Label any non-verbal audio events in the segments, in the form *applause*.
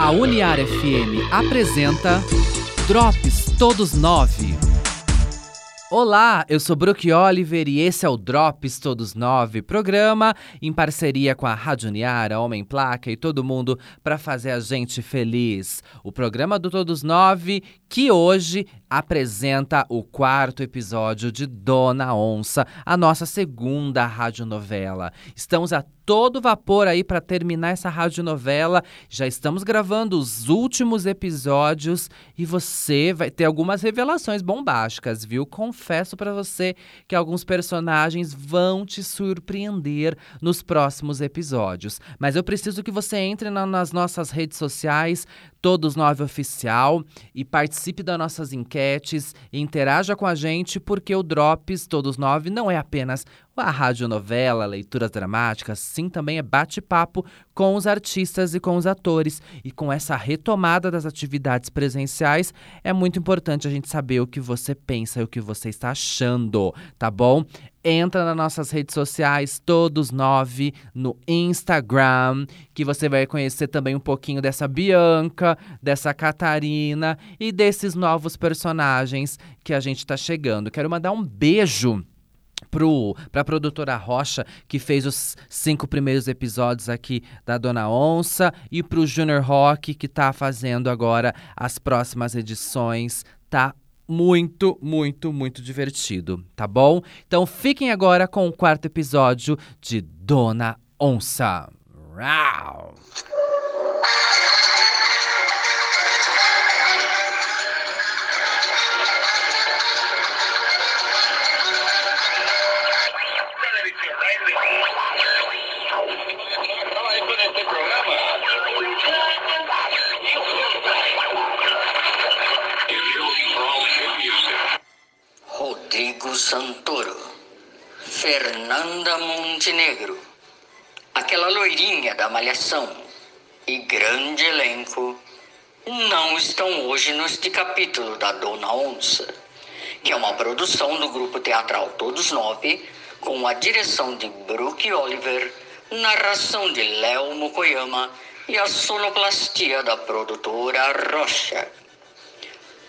A Uniar FM apresenta Drops Todos Nove. Olá, eu sou Brook Oliver e esse é o Drops Todos Nove, programa em parceria com a Rádio Uniara, Homem Placa e todo mundo para fazer a gente feliz. O programa do Todos Nove que hoje apresenta o quarto episódio de Dona Onça, a nossa segunda radionovela. Estamos a todo vapor aí para terminar essa radionovela. Já estamos gravando os últimos episódios e você vai ter algumas revelações bombásticas, viu? Confesso para você que alguns personagens vão te surpreender nos próximos episódios. Mas eu preciso que você entre na, nas nossas redes sociais, Todos Nove Oficial, e participe das nossas enquetes e interaja com a gente, porque o Drops Todos Nove não é apenas a radionovela, leituras dramáticas, sim, também é bate-papo com os artistas e com os atores. E com essa retomada das atividades presenciais, é muito importante a gente saber o que você pensa e o que você está achando, tá bom? Entra nas nossas redes sociais, todos nove, no Instagram, que você vai conhecer também um pouquinho dessa Bianca, dessa Catarina e desses novos personagens que a gente está chegando. Quero mandar um beijo para a produtora Rocha, que fez os cinco primeiros episódios aqui da Dona Onça, e para o Junior Rock, que está fazendo agora as próximas edições. Tá muito, muito, muito divertido, tá bom? Então fiquem agora com o quarto episódio de Dona Onça. Rau. Santoro, Fernanda Montenegro, aquela loirinha da Malhação. E grande elenco. Não estão hoje neste capítulo da Dona Onça, que é uma produção do grupo teatral Todos Nove, com a direção de Brooke Oliver, narração de Léo Mukoyama e a sonoplastia da produtora Rocha.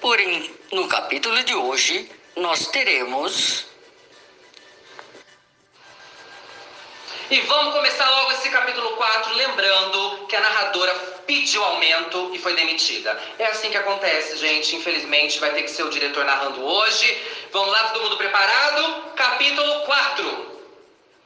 Porém, no capítulo de hoje, nós teremos. E vamos começar logo esse capítulo 4, lembrando que a narradora pediu aumento e foi demitida. É assim que acontece, gente. Infelizmente, vai ter que ser o diretor narrando hoje. Vamos lá, todo mundo preparado? Capítulo 4.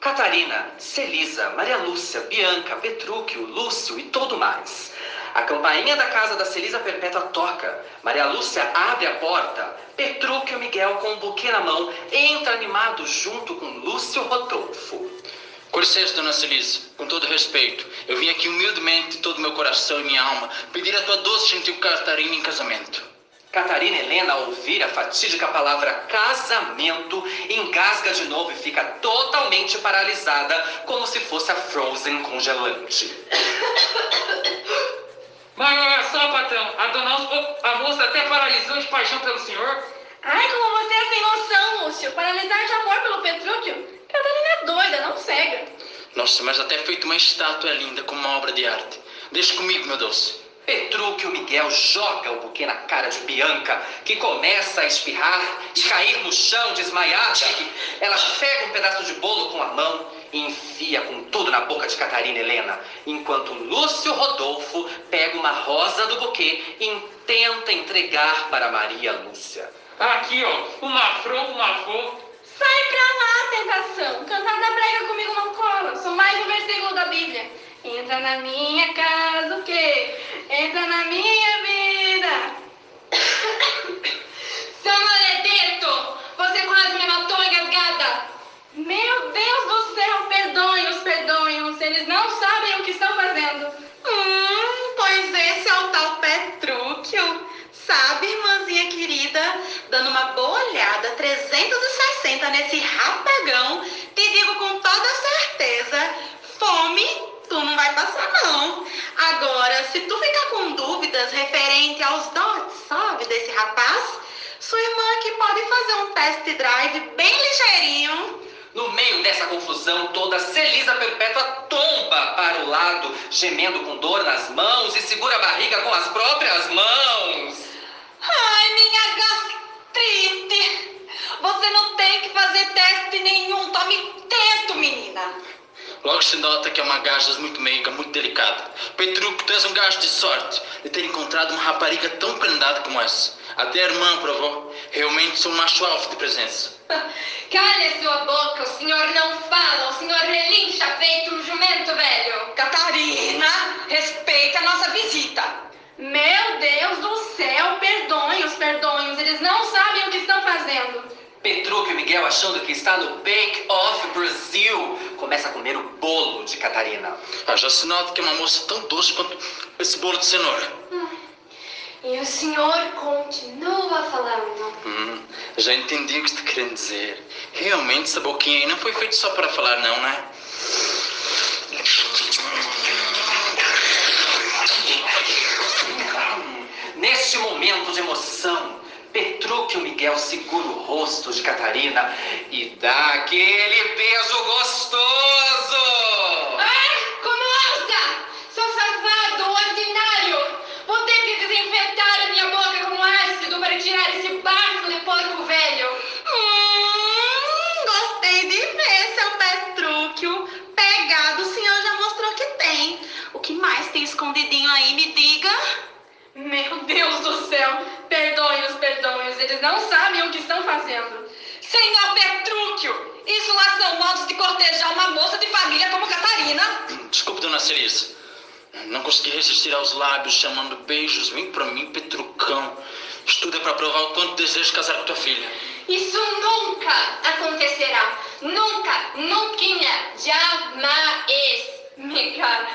Catarina, Celisa, Maria Lúcia, Bianca, Petrúquio, Lúcio e todo mais. A campainha da casa da Celisa Perpétua toca. Maria Lúcia abre a porta. Petrúquio Miguel, com um buquê na mão, entra animado junto com Lúcio Rodolfo. Com licença, dona Celisa, com todo respeito, eu vim aqui humildemente, todo meu coração e minha alma, pedir a tua doce gentil Catarina em casamento. Catarina Helena, ao ouvir a fatídica palavra casamento, engasga de novo e fica totalmente paralisada, como se fosse a Frozen congelante. *coughs* Mas olha só, patrão, a dona Alça, a moça até paralisou de paixão pelo senhor. Ai, como você é sem noção, Lúcio. Paralisar de amor pelo Petrúquio? Catarina é doida, não cega. Nossa, mas até feito uma estátua linda, como uma obra de arte. Deixa comigo, meu doce. Petrúquio Miguel joga o buquê na cara de Bianca, que começa a espirrar e cair no chão desmaiada. *laughs* Ela pega um pedaço de bolo com a mão e enfia com tudo na boca de Catarina Helena, enquanto Lúcio Rodolfo pega uma rosa do buquê e tenta entregar para Maria Lúcia. Aqui, ó, uma flor, uma flor. Sai pra lá, tentação. Cantar da brega comigo não cola. Sou mais um versículo da Bíblia. Entra na minha casa o quê? Entra na minha vida. Seu maledito! Você quase me matou engasgada. Meu Deus do céu, perdoem-os, perdoem-os. Eles não sabem o que estão fazendo. Hum, pois esse é o tal Petrúquio. Sabe, irmãzinha querida, dando uma boa olhada 360 nesse rapagão, te digo com toda certeza, fome tu não vai passar não. Agora, se tu ficar com dúvidas referente aos dotes, sabe, desse rapaz, sua irmã aqui pode fazer um test drive bem ligeirinho No meio dessa confusão toda, Celisa Perpétua tomba para o lado, gemendo com dor nas mãos e segura a barriga com as próprias mãos. Ai, minha gastrite! Você não tem que fazer teste nenhum. Tome tento, menina. Logo se nota que é uma gaja muito meiga, muito delicada. Petruco, tu és um gajo de sorte de ter encontrado uma rapariga tão prendada como essa. Até a irmã provou. Realmente sou um macho alvo de presença. *laughs* Calhe sua boca, o senhor não fala, o senhor relincha feito um jumento velho. Catarina, respeita a nossa visita. Meu Deus do céu, perdoem-os, perdoem-os, eles não sabem o que estão fazendo. Petrúquio e Miguel, achando que está no Bake Off Brasil, começa a comer o bolo de Catarina. Ah, já se nota que é uma moça tão doce quanto esse bolo de cenoura. E o senhor continua falando. Hum, já entendi o que está querendo dizer. Realmente essa boquinha aí não foi feita só para falar, não, né? Neste momento de emoção, Petrúquio Miguel segura o rosto de Catarina e dá aquele beijo gostoso. Ai, como ousa! Sou safado, ordinário! Vou ter que desinfetar a minha boca com ácido para tirar esse barco de porco velho. Hum, gostei de ver, seu Petrúquio. Pegado, o senhor já mostrou que tem. O que mais tem escondidinho aí, me diga? Meu Deus do céu! Perdoem-os, perdoem-os, eles não sabem o que estão fazendo. Senhor Petrúquio, isso lá são modos de cortejar uma moça de família como Catarina. Desculpe, dona Celisa. Não consegui resistir aos lábios chamando beijos. Vem pra mim, Petrucão. É pra provar o quanto desejo casar com tua filha. Isso nunca acontecerá. Nunca, nunca, jamais. Mica,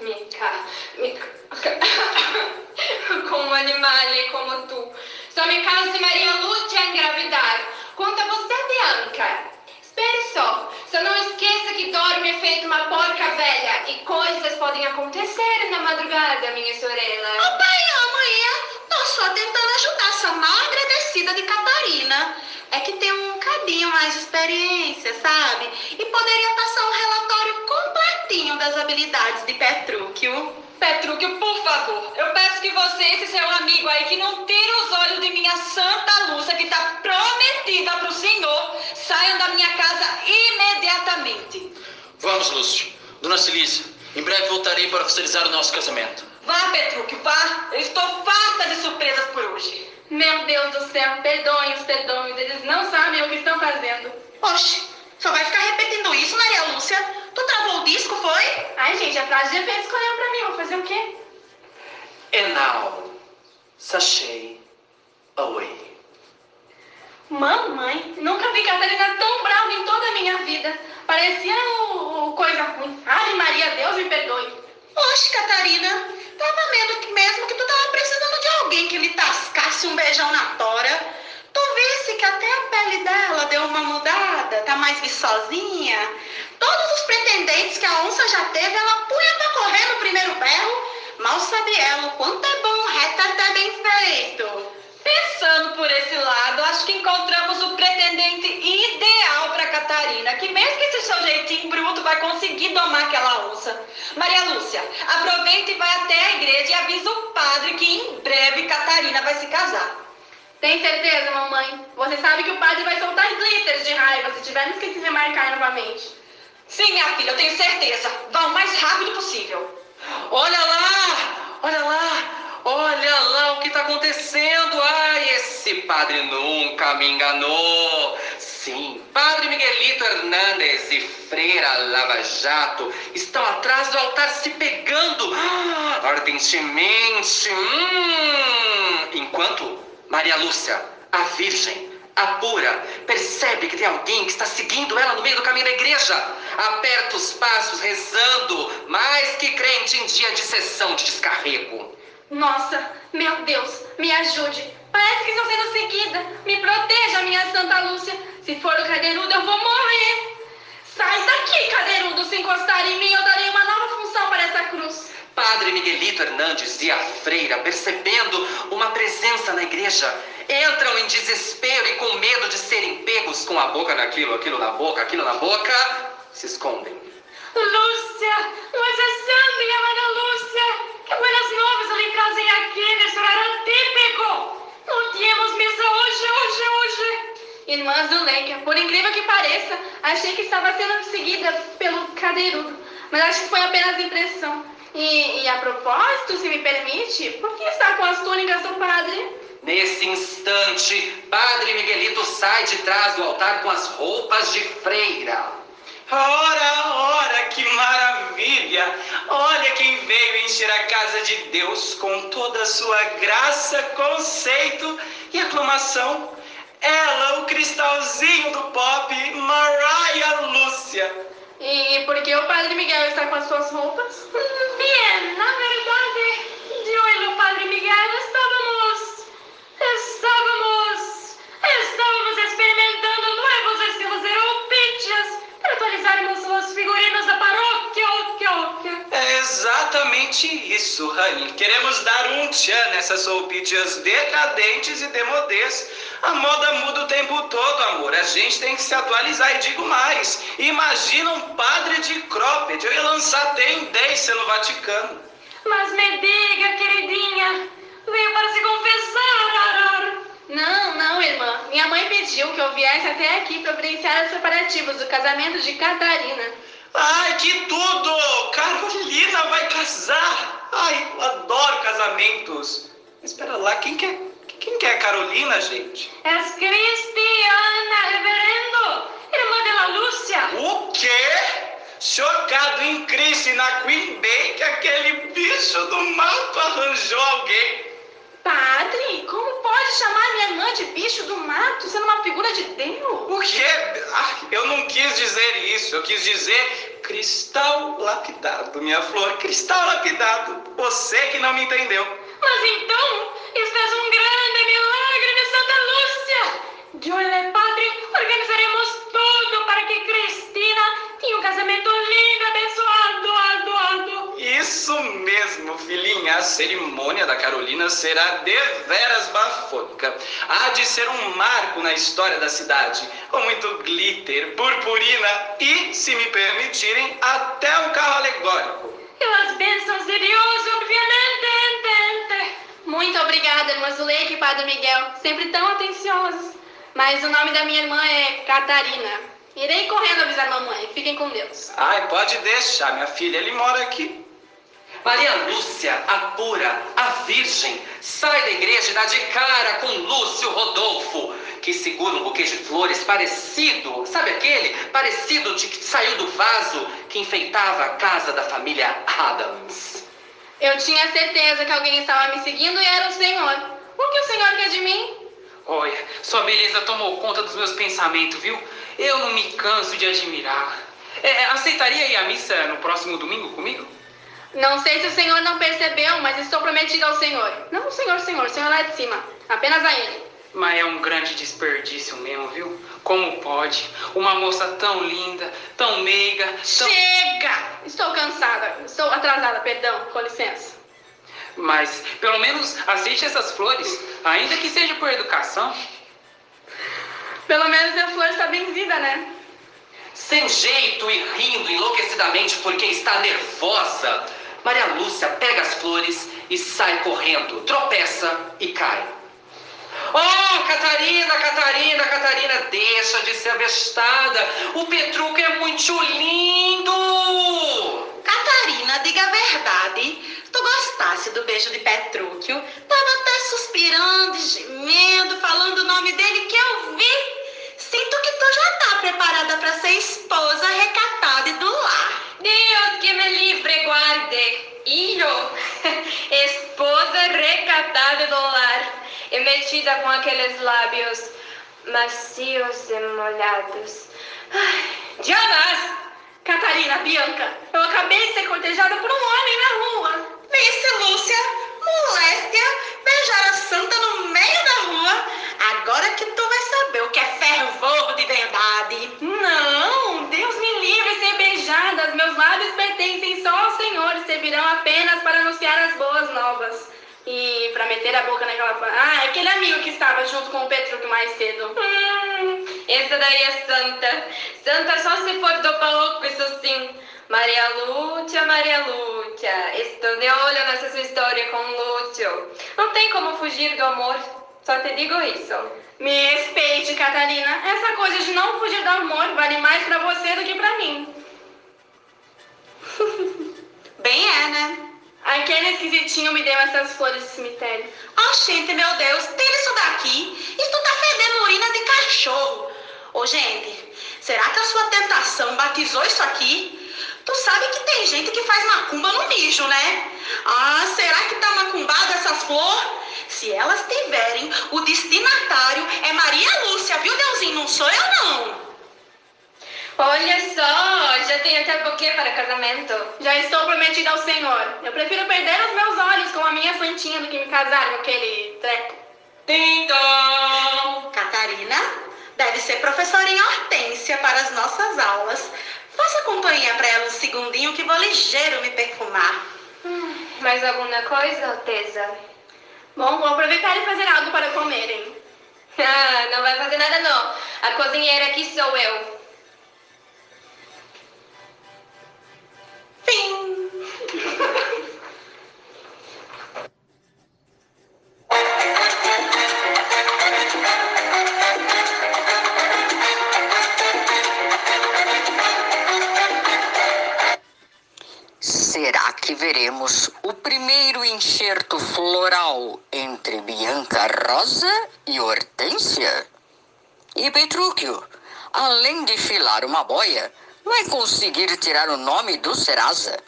mica, mica. *laughs* Com um animal como tu. Só me caso se Maria Lúcia engravidar. Quanto a você, Bianca. Espere só. Só não esqueça que dorme feito uma porca velha. E coisas podem acontecer na madrugada, minha sorella. Ô pai, mãe, tô só tentando ajudar essa mal agradecida de Catarina. É que tem um cadinho mais de experiência, sabe? E poderia passar um relatório completinho das habilidades de Petrúquio. Petrúquio, por favor, eu peço que você e esse seu amigo aí que não tira os olhos de minha santa Lúcia, que está prometida para o senhor, saiam da minha casa imediatamente. Vamos, Lúcio. Dona Celisa, em breve voltarei para oficializar o nosso casamento. Vá, Petrúquio, vá. Eu estou farta de surpresas por hoje. Meu Deus do céu, perdoem-os, perdoem-os, eles não sabem o que estão fazendo. Oxe, só vai ficar repetindo isso, Maria Lúcia? Tu travou o disco, foi? Ai, gente, a frase já fez escolheu pra mim, vou fazer o quê? And now, sashay away. Mamãe, nunca vi Catarina tão brava em toda a minha vida. Parecia o, o coisa ruim. Ai, Maria, Deus me perdoe. Oxe, Catarina, tava medo que mesmo que tu tava precisando de alguém que lhe tascasse um beijão na tora. Tu visse que até a pele dela deu uma mudada, tá mais viçosinha. Todos os pretendentes que a onça já teve, ela punha pra correr no primeiro berro. Mal sabe ela o quanto é bom um retraté bem feito. Pensando por esse lado, acho que encontramos o pretendente ideal para Catarina, que mesmo que esse seu jeitinho bruto vai conseguir domar aquela onça. Maria Lúcia, aproveita e vai até a igreja e avisa o padre que em breve Catarina vai se casar. Tem certeza, mamãe? Você sabe que o padre vai soltar glitters de raiva se tivermos que se remarcar novamente. Sim, minha filha, eu tenho certeza. Vá o mais rápido possível. Olha lá! Olha lá! Olha lá o que está acontecendo! Ai, esse padre nunca me enganou! Sim, Padre Miguelito Hernandes e Freira Lava Jato estão atrás do altar se pegando ah, ardentemente. Hum, enquanto Maria Lúcia, a Virgem, a pura, percebe que tem alguém que está seguindo ela no meio do caminho da igreja. Aperta os passos rezando, mais que crente em dia de sessão de descarrego. Nossa, meu Deus, me ajude. Parece que estou sendo seguida. Me proteja, minha Santa Lúcia. Se for o cadeirudo, eu vou morrer. Sai daqui, cadeirudo. Se encostar em mim, eu darei uma nova função para essa cruz. Padre Miguelito Hernandes e a freira, percebendo uma presença na igreja, entram em desespero e com medo de serem pegos com a boca naquilo, aquilo na boca, aquilo na boca, se escondem. Lúcia, nossa santa e amada Lúcia, que buenas novas ali em casa e aqui nesse horário típico. Não tínhamos missa hoje, hoje, hoje. Irmã Zuleika, por incrível que pareça, achei que estava sendo seguida pelo cadeirudo, mas acho que foi apenas impressão. E, e a propósito, se me permite, por que está com as túnicas do padre? Nesse instante, Padre Miguelito sai de trás do altar com as roupas de freira. Ora, ora, que maravilha! Olha quem veio encher a casa de Deus com toda a sua graça, conceito e aclamação. Ela, o cristalzinho do pop, Mariah Lúcia. E por que o padre Miguel está com as suas roupas? Na verdade, eu e o Padre Miguel estávamos. Estávamos. Estávamos experimentando novos estilos europeios para atualizarmos os figurinos da paróquia. Oquia, É exatamente isso, Rani. Queremos dar um tchan nessas roupídias decadentes e demodês. A moda muda o tempo todo, amor. A gente tem que se atualizar e digo mais. Imagina um padre de cropped. Eu ia lançar tendência no Vaticano. Mas me diga, queridinha, veio para se confessar. Não, não, irmã. Minha mãe pediu que eu viesse até aqui providenciar os preparativos do casamento de Catarina. Ai, que tudo! Carolina vai casar! Ai, eu adoro casamentos. Espera lá, quem que é, quem que é a Carolina, gente? És Cristiana, reverendo, irmã de la Lúcia. O quê? Chocado em Cristo e na Queen Bee que aquele bicho do mato arranjou alguém. Chamar minha irmã de bicho do mato, sendo uma figura de Deus? O quê? Ah, eu não quis dizer isso. Eu quis dizer cristal lapidado, minha flor. Cristal lapidado. Você que não me entendeu. Mas então, é um grande milagre de Santa Lúcia. Eu e o padre organizaremos tudo para que Cristina Isso mesmo, filhinha. A cerimônia da Carolina será deveras bafônica. Há de ser um marco na história da cidade, com muito glitter, purpurina e, se me permitirem, até um carro alegórico. E as bênçãos de Deus, obviamente, entende. Muito obrigada, irmã Zuleika e padre Miguel, sempre tão atenciosos. Mas o nome da minha irmã é Catarina. Irei correndo avisar mamãe. Fiquem com Deus. Ai, pode deixar, minha filha. Ele mora aqui. Maria Lúcia, a pura, a virgem, sai da igreja e dá de cara com Lúcio Rodolfo, que segura um buquê de flores parecido, sabe aquele? Parecido de que saiu do vaso que enfeitava a casa da família Adams. Eu tinha certeza que alguém estava me seguindo e era o Senhor. O que o Senhor quer de mim? Olha, sua beleza tomou conta dos meus pensamentos, viu? Eu não me canso de admirar. É, aceitaria ir à missa no próximo domingo comigo? Não sei se o Senhor não percebeu, mas estou prometida ao Senhor. Não Senhor, Senhor, o Senhor lá de cima. Apenas a Ele. Mas é um grande desperdício mesmo, viu? Como pode? Uma moça tão linda, tão meiga, tão... Chega! Estou cansada. Estou atrasada, perdão. Com licença. Mas, pelo menos, aceite essas flores, ainda que seja por educação. Pelo menos a flor está benzida, né? Sem jeito e rindo enlouquecidamente porque está nervosa, Maria Lúcia pega as flores e sai correndo, tropeça e cai. Oh, Catarina, Catarina, Catarina, deixa de ser avestada. O Petruco é muito lindo. Catarina, diga a verdade. Tu gostasse do beijo de Petrúquio? Tava até suspirando, gemendo, falando o nome dele que eu vi. Sinto que tu já tá preparada para ser esposa recatada e do lar. Deus que me livre guarde. E eu, *laughs* esposa recatada do lar e metida com aqueles lábios macios e molhados. Ai, jamais! Catarina, Bianca, eu acabei de ser cortejada por um homem na rua. Pense, Lúcia, moléstia, beijar a santa no meio da rua. Agora que tu vai saber o que é fervor de verdade. Não, Deus me livre ser beijada. Meus lábios pertencem só ao Senhor e servirão apenas para anunciar as boas novas. E para meter a boca naquela. Ah, aquele amigo que estava junto com o Petruc mais cedo. Hum, essa daí é santa. Santa só se for do palco, isso sim. Maria Lúcia, Maria Lúcia, estou de olho nessa sua história com Lúcio. Não tem como fugir do amor, só te digo isso. Me respeite, Catarina. Essa coisa de não fugir do amor vale mais pra você do que pra mim. *laughs* Bem é, né? Aquele esquisitinho me deu essas flores de cemitério. Oh, gente, meu Deus, tira isso daqui. Isso tá fedendo urina de cachorro. Ô, gente, será que a sua tentação batizou isso aqui? Tu sabe que tem gente que faz macumba no mijo, né? Ah, será que tá macumbada essas flores? Se elas tiverem, o destinatário é Maria Lúcia, viu, Deusinho? Não sou eu, não. Olha só, já tem até buquê para casamento. Já estou prometida ao Senhor. Eu prefiro perder os meus olhos com a minha santinha do que me casar com aquele treco. Então, Catarina deve ser professora em Hortência para as nossas aulas. Faça companhia para ela um segundinho que vou ligeiro me perfumar. Hum, mais alguma coisa, Alteza? Bom, vou aproveitar e fazer algo para comerem. *laughs* Ah, não vai fazer nada não. A cozinheira aqui sou eu. Fim. Será que veremos primeiro enxerto floral entre Bianca Rosa e Hortência? E Petrúquio, além de filar uma boia, vai conseguir tirar o nome do Serasa?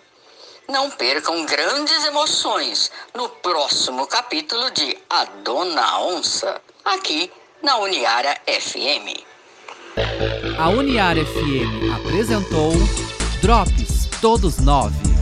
Não percam grandes emoções no próximo capítulo de A Dona Onça, aqui na Uniara FM. A Uniar FM apresentou Drops Todos Nove.